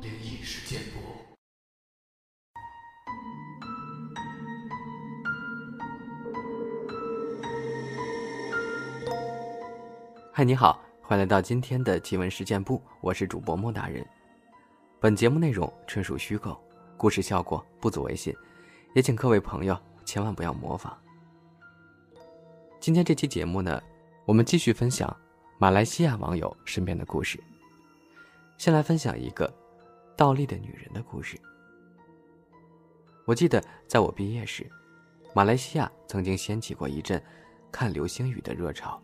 灵异事件簿。嗨，你好，欢迎来到今天的奇闻事件部，我是主播莫大人。本节目内容纯属虚构，故事效果不足为信，也请各位朋友千万不要模仿。今天这期节目呢，我们继续分享马来西亚网友身边的故事。先来分享一个倒立的女人的故事。我记得在我毕业时，马来西亚曾经掀起过一阵看流星雨的热潮。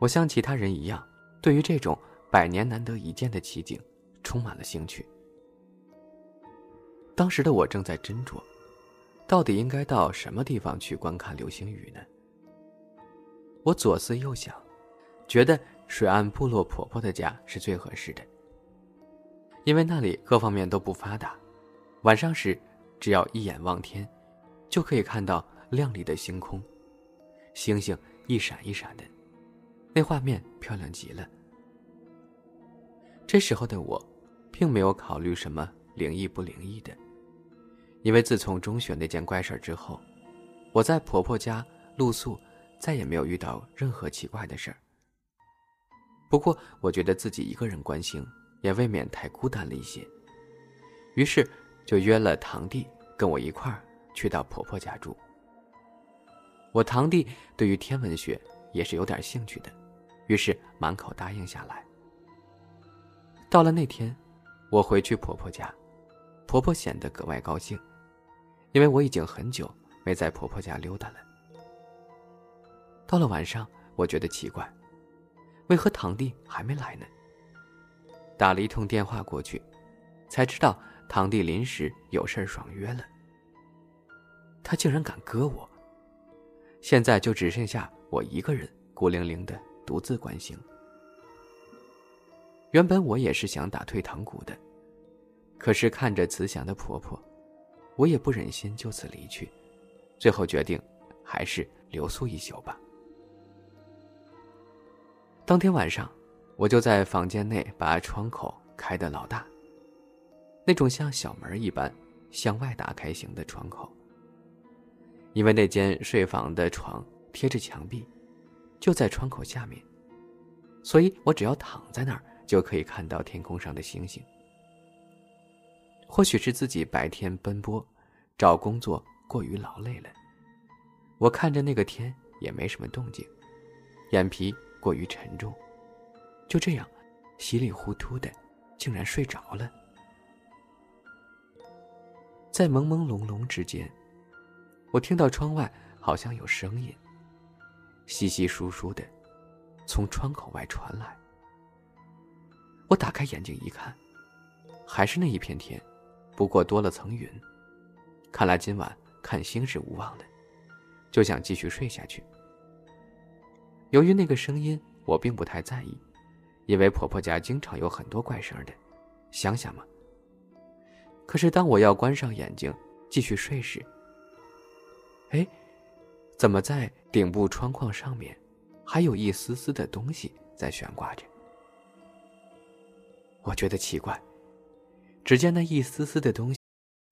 我像其他人一样，对于这种百年难得一见的奇景充满了兴趣。当时的我正在斟酌，到底应该到什么地方去观看流星雨呢？我左思右想，觉得水岸部落婆婆的家是最合适的，因为那里各方面都不发达，晚上时只要一眼望天，就可以看到亮丽的星空，星星一闪一闪的，那画面漂亮极了。这时候的我，并没有考虑什么灵异不灵异的，因为自从中学那件怪事之后，我在婆婆家露宿。再也没有遇到任何奇怪的事儿。不过，我觉得自己一个人关心也未免太孤单了一些，于是就约了堂弟跟我一块儿去到婆婆家住。我堂弟对于天文学也是有点兴趣的，于是满口答应下来。到了那天，我回去婆婆家，婆婆显得格外高兴，因为我已经很久没在婆婆家溜达了。到了晚上，我觉得奇怪，为何堂弟还没来呢？打了一通电话过去，才知道堂弟临时有事爽约了。他竟然敢割我！现在就只剩下我一个人孤零零的独自观星。原本我也是想打退堂鼓的，可是看着慈祥的婆婆，我也不忍心就此离去，最后决定还是留宿一宿吧。当天晚上，我就在房间内把窗口开得老大。那种像小门一般向外打开型的窗口。因为那间睡房的床贴着墙壁，就在窗口下面，所以我只要躺在那儿就可以看到天空上的星星。或许是自己白天奔波，找工作过于劳累了，我看着那个天也没什么动静，眼皮。过于沉重，就这样，稀里糊涂的，竟然睡着了。在朦朦胧胧之间，我听到窗外好像有声音，稀稀疏疏的，从窗口外传来。我打开眼睛一看，还是那一片天，不过多了层云。看来今晚看星是无望的，就想继续睡下去。由于那个声音，我并不太在意，因为婆婆家经常有很多怪声的，想想嘛。可是当我要关上眼睛继续睡时，哎，怎么在顶部窗框上面，还有一丝丝的东西在悬挂着？我觉得奇怪，只见那一丝丝的东西。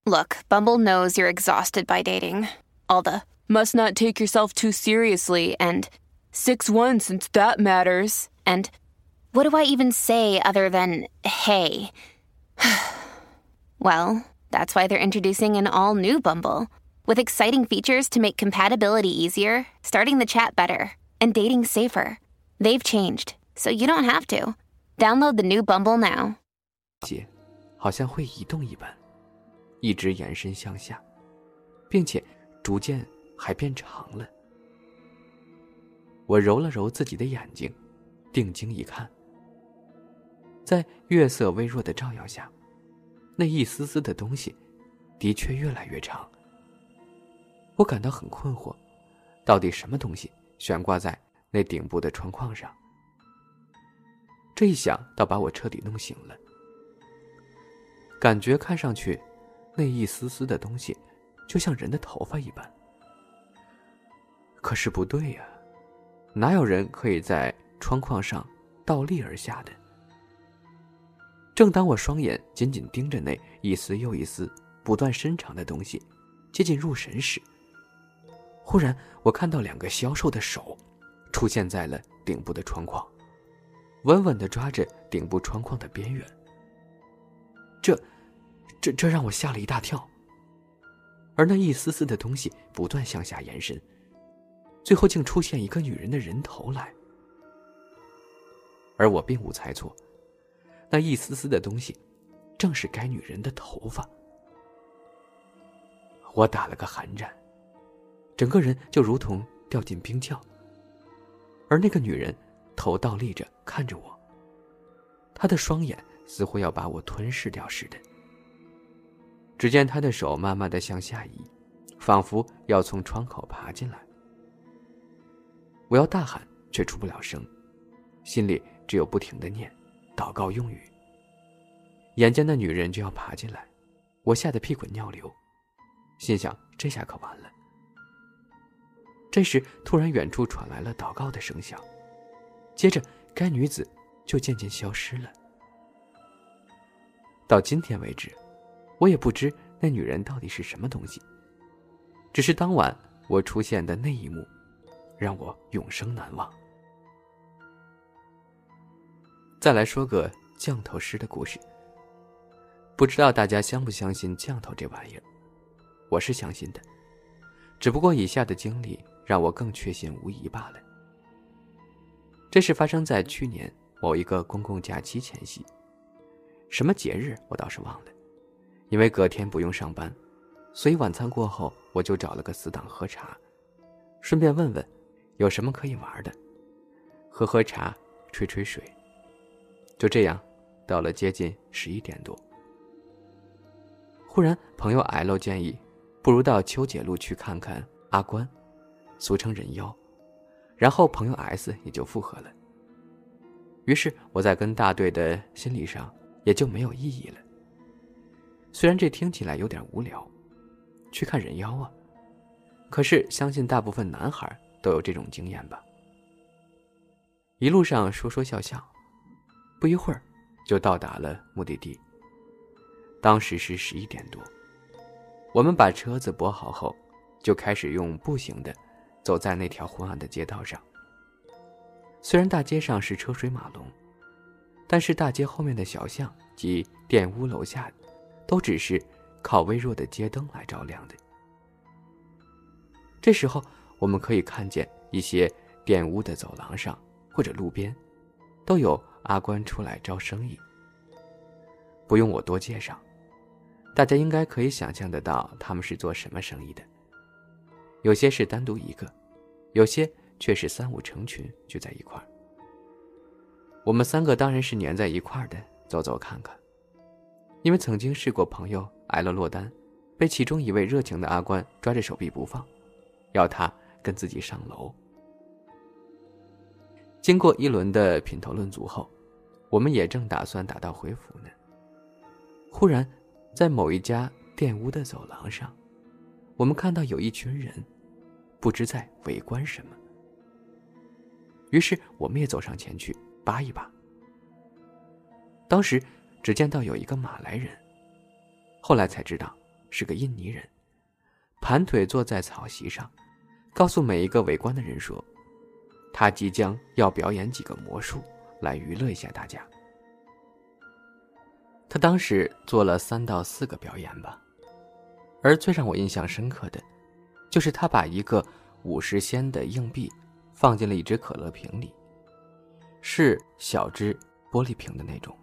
Look, Bumble knows you're exhausted by dating. All the must not take yourself too seriously and. Six one since that matters. And what do I even say other than hey? well, that's why they're introducing an all new Bumble with exciting features to make compatibility easier, starting the chat better, and dating safer. They've changed, so you don't have to. Download the new Bumble now. 好像会移动一般，一直延伸向下，并且逐渐还变长了。 我揉了揉自己的眼睛，定睛一看，在月色微弱的照耀下，那一丝丝的东西，的确越来越长。我感到很困惑，到底什么东西悬挂在那顶部的窗框上？这一想，倒把我彻底弄醒了。感觉看上去，那一丝丝的东西，就像人的头发一般。可是不对呀。哪有人可以在窗框上倒立而下的。正当我双眼紧紧盯着那一丝又一丝不断伸长的东西，接近入神时，忽然我看到两个消瘦的手，出现在了顶部的窗框，稳稳地抓着顶部窗框的边缘。这，这，这让我吓了一大跳。而那一丝丝的东西不断向下延伸，最后竟出现一个女人的人头来。而我并无猜错，那一丝丝的东西，正是该女人的头发。我打了个寒战，整个人就如同掉进冰窖。而那个女人，头倒立着看着我，她的双眼似乎要把我吞噬掉似的。只见她的手慢慢的向下移，仿佛要从窗口爬进来。我要大喊，却出不了声，心里。只有不停的念，祷告用语。眼见那女人就要爬进来，我吓得屁滚尿流，心想这下可完了。这时，突然远处传来了祷告的声响，接着该女子就渐渐消失了。到今天为止，我也不知那女人到底是什么东西，只是当晚我出现的那一幕，让我永生难忘。再来说个降头师的故事。不知道大家相不相信降头这玩意儿？我是相信的，只不过以下的经历让我更确信无疑罢了。这是发生在去年某一个公共假期前夕，什么节日我倒是忘了，因为隔天不用上班，所以晚餐过后我就找了个死党喝茶，顺便问问有什么可以玩的，喝喝茶，吹吹水。就这样，到了接近十一点多，忽然朋友 L 建议，不如到秋姐路去看看阿关，俗称人妖，然后朋友 S 也就附和了。于是我在跟大队的心理上也就没有异议了。虽然这听起来有点无聊，去看人妖啊，可是相信大部分男孩都有这种经验吧。一路上说说笑笑。不一会儿，就到达了目的地。当时是十一点多，我们把车子泊好后，就开始用步行的，走在那条昏暗的街道上。虽然大街上是车水马龙，但是大街后面的小巷及店屋楼下，都只是靠微弱的街灯来照亮的。这时候，我们可以看见一些店屋的走廊上或者路边，都有。阿关出来招生意，不用我多介绍，大家应该可以想象得到他们是做什么生意的。有些是单独一个，有些却是三五成群聚在一块儿。我们三个当然是粘在一块儿的，走走看看。因为曾经试过朋友挨了落单，被其中一位热情的阿关抓着手臂不放，要他跟自己上楼。经过一轮的品头论足后。我们也正打算打道回府呢，忽然，在某一家店屋的走廊上，我们看到有一群人，不知在围观什么。于是，我们也走上前去扒一扒。当时，只见到有一个马来人，后来才知道是个印尼人，盘腿坐在草席上，告诉每一个围观的人说，他即将要表演几个魔术。来娱乐一下大家。他当时做了三到四个表演吧，而最让我印象深刻的，就是他把一个五十仙的硬币放进了一只可乐瓶里，是小只玻璃瓶的那种。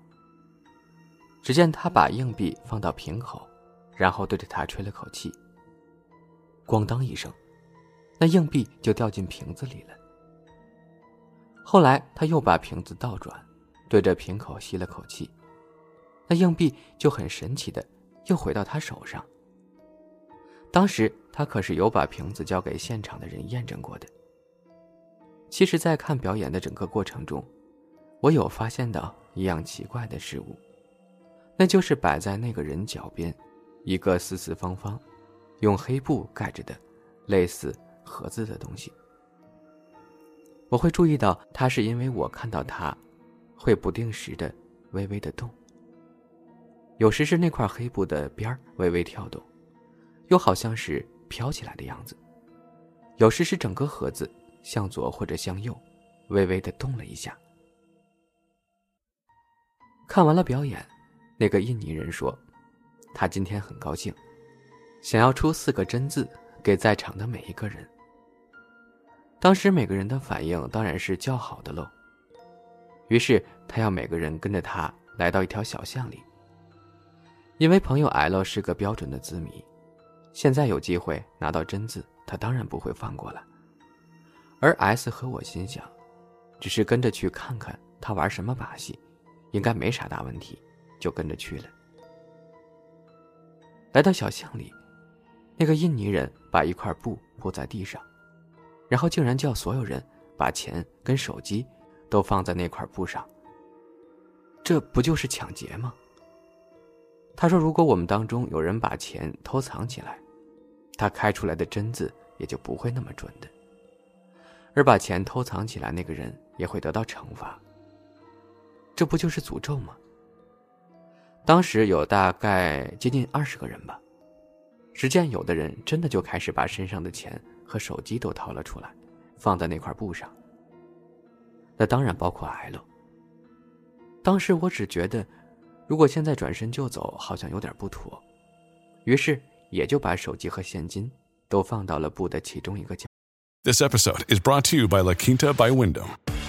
只见他把硬币放到瓶口，然后对着他吹了口气，咣当一声，那硬币就掉进瓶子里了。后来他又把瓶子倒转，对着瓶口吸了口气，那硬币就很神奇的又回到他手上。当时他可是有把瓶子交给现场的人验证过的。其实，在看表演的整个过程中，我有发现到一样奇怪的事物，那就是摆在那个人脚边，一个四四方方、用黑布盖着的，类似盒子的东西。我会注意到他，是因为我看到他会不定时的微微的动。有时是那块黑布的边儿微微跳动，又好像是飘起来的样子；有时是整个盒子向左或者向右，微微的动了一下。看完了表演，那个印尼人说：“他今天很高兴，想要出四个真字给在场的每一个人。”当时每个人的反应当然是叫好的喽。于是他要每个人跟着他来到一条小巷里。因为朋友 L 是个标准的字谜，现在有机会拿到真字，他当然不会放过了。而 S 和我心想，只是跟着去看看他玩什么把戏，应该没啥大问题，就跟着去了。来到小巷里，那个印尼人把一块布铺在地上，然后竟然叫所有人把钱跟手机都放在那块布上。这不就是抢劫吗？他说：“如果我们当中有人把钱偷藏起来，他开出来的真字也就不会那么准的。而把钱偷藏起来那个人也会得到惩罚。这不就是诅咒吗？”当时有大概接近二十个人吧，只见有的人真的就开始把身上的钱和手机都掏了出来，放在那块布上。那当然包括 L。当时我只觉得。如果现在转身就走，好像有点不妥，于是也就把手机和现金都放到了布的其中一个角。This episode is brought to you by La Quinta by Window.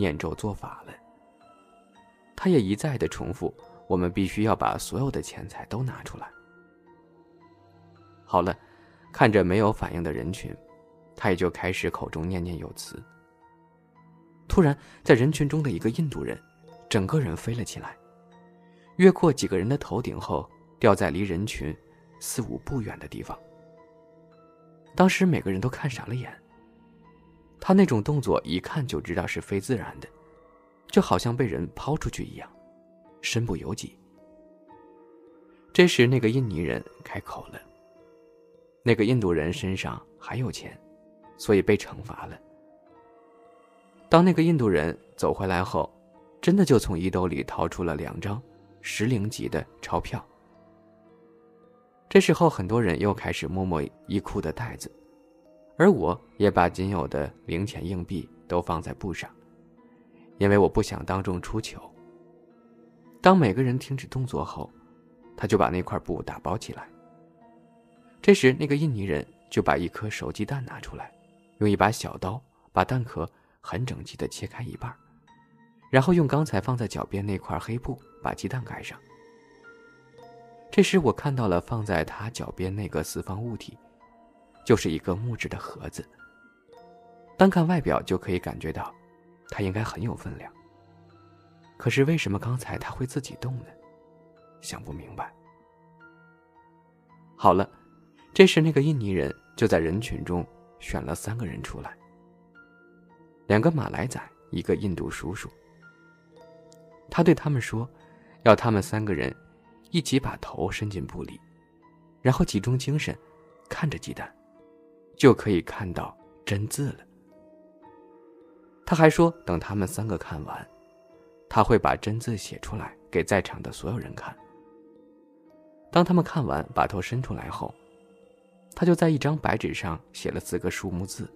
念咒做法了。”他也一再的重复：“我们必须要把所有的钱财都拿出来。”好了，看着没有反应的人群，他也就开始口中念念有词。突然，在人群中的一个印度人，整个人飞了起来，越过几个人的头顶后，掉在离人群。四五步远的地方。当时每个人都看傻了眼。他那种动作一看就知道是非自然的，就好像被人抛出去一样，身不由己。这时，那个印尼人开口了：“那个印度人身上还有钱，所以被惩罚了。”当那个印度人走回来后，真的就从衣兜里掏出了两张十零级的钞票。这时候，很多人又开始摸摸衣裤的袋子，而我也把仅有的零钱硬币都放在布上，因为我不想当众出糗。当每个人停止动作后，他就把那块布打包起来。这时，那个印尼人就把一颗手鸡蛋拿出来，用一把小刀把蛋壳很整齐地切开一半，然后用刚才放在脚边那块黑布把鸡蛋盖上。这时，我看到了放在他脚边那个四方物体，就是一个木质的盒子。单看外表就可以感觉到，它应该很有分量。可是为什么刚才它会自己动呢？想不明白。好了，这时那个印尼人就在人群中选了三个人出来，两个马来仔，一个印度叔叔。他对他们说，要他们三个人。一起把头伸进布里，然后集中精神，看着鸡蛋，就可以看到真字了。他还说，等他们三个看完，他会把真字写出来给在场的所有人看。当他们看完，把头伸出来后，他就在一张白纸上写了四个数目字，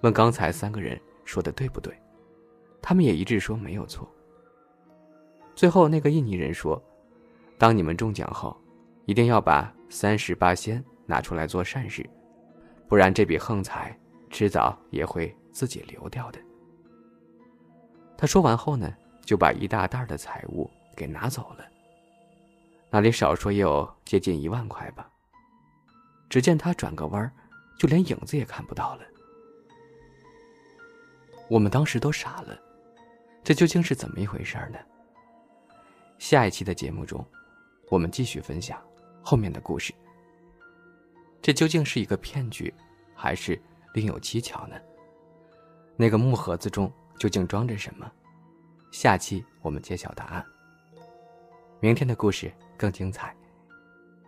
问刚才三个人说的对不对，他们也一致说没有错。最后，那个印尼人说。当你们中奖后，一定要把三十八仙拿出来做善事，不然这笔横财迟早也会自己流掉的。他说完后呢，就把一大袋的财物给拿走了。那里少说也有接近一万块吧。只见他转个弯就连影子也看不到了。我们当时都傻了，这究竟是怎么一回事呢？下一期的节目中，我们继续分享后面的故事。这究竟是一个骗局，还是另有蹊跷呢？那个木盒子中究竟装着什么？下期我们揭晓答案。明天的故事更精彩，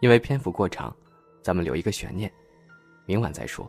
因为篇幅过长，咱们留一个悬念，明晚再说。